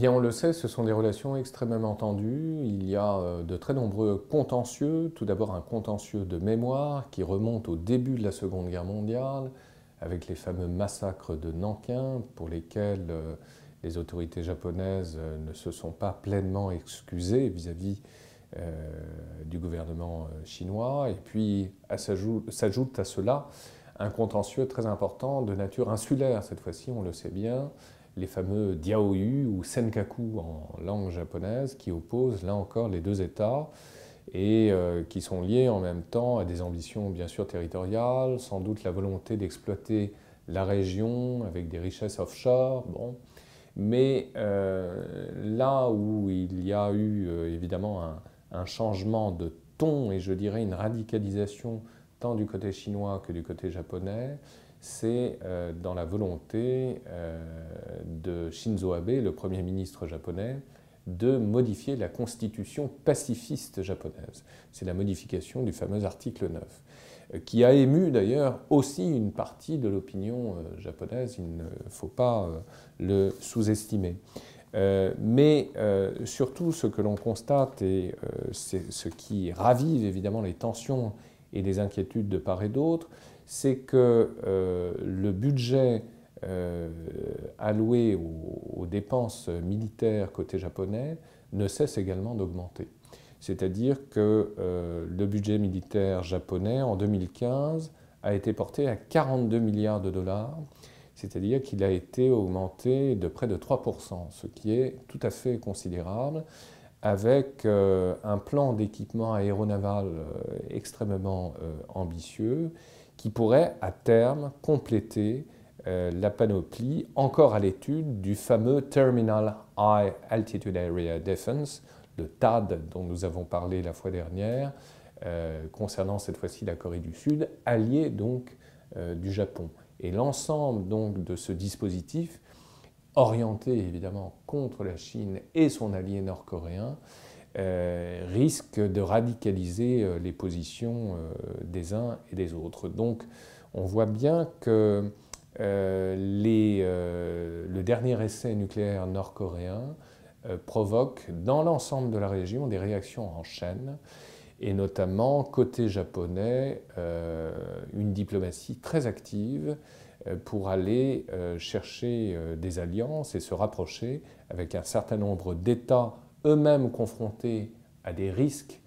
Bien, on le sait, ce sont des relations extrêmement tendues. Il y a euh, de très nombreux contentieux. Tout d'abord, un contentieux de mémoire qui remonte au début de la Seconde Guerre mondiale, avec les fameux massacres de Nankin, pour lesquels euh, les autorités japonaises euh, ne se sont pas pleinement excusées vis-à-vis du gouvernement chinois. Et puis, s'ajoute à cela un contentieux très important de nature insulaire, cette fois-ci, on le sait bien, les fameux Diaoyu ou Senkaku en langue japonaise qui opposent là encore les deux États et euh, qui sont liés en même temps à des ambitions bien sûr territoriales, sans doute la volonté d'exploiter la région avec des richesses offshore. Bon. Mais euh, là où il y a eu euh, évidemment un, un, changement de ton et je dirais une radicalisation tant du côté chinois que du côté japonais, c'est euh, dans la volonté euh, de Shinzo Abe, le Premier ministre japonais, de modifier la constitution pacifiste japonaise. C'est la modification du fameux article 9, euh, qui a ému d'ailleurs aussi une partie de l'opinion japonaise, il ne faut pas le sous-estimer. mais surtout ce que l'on constate, et ce qui ravive évidemment les tensions et les inquiétudes de part et d'autre, c'est que euh, le budget euh, alloué aux, dépenses militaires côté japonais ne cesse également d'augmenter. C'est-à-dire que euh, le budget militaire japonais en 2015 a été porté à 42 milliards de dollars, c'est-à-dire qu'il a été augmenté de près de 3%, ce qui est tout à fait considérable, avec un plan d'équipement aéronaval extrêmement ambitieux qui pourrait à terme compléter euh, la panoplie encore à l'étude du fameux Terminal High Altitude Area Defense, le TAD dont nous avons parlé la fois dernière, euh, concernant cette fois-ci la Corée du Sud, allié donc euh, du Japon. Et l'ensemble donc de ce dispositif, orienté évidemment contre la Chine et son allié nord-coréen, euh, risque de radicaliser euh, les positions euh, des uns et des autres. Donc on voit bien que le dernier essai nucléaire nord-coréen provoque dans l'ensemble de la région des réactions en chaîne et notamment côté japonais une diplomatie très active pour aller chercher des alliances et se rapprocher avec un certain nombre d'États eux-mêmes confrontés à des risques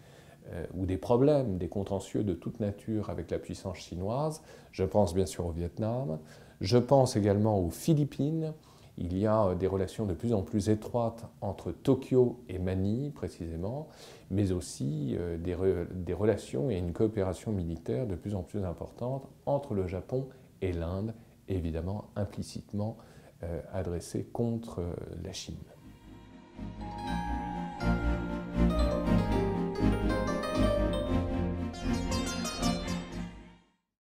euh, ou des problèmes, des contentieux de toute nature avec la puissance chinoise. Je pense bien sûr au Vietnam. Je pense également aux Philippines. Il y a euh, des relations de plus en plus étroites entre Tokyo et Manille, précisément, mais aussi euh, des, des, relations et une coopération militaire de plus en plus importante entre le Japon et l'Inde, évidemment implicitement adressée contre la Chine.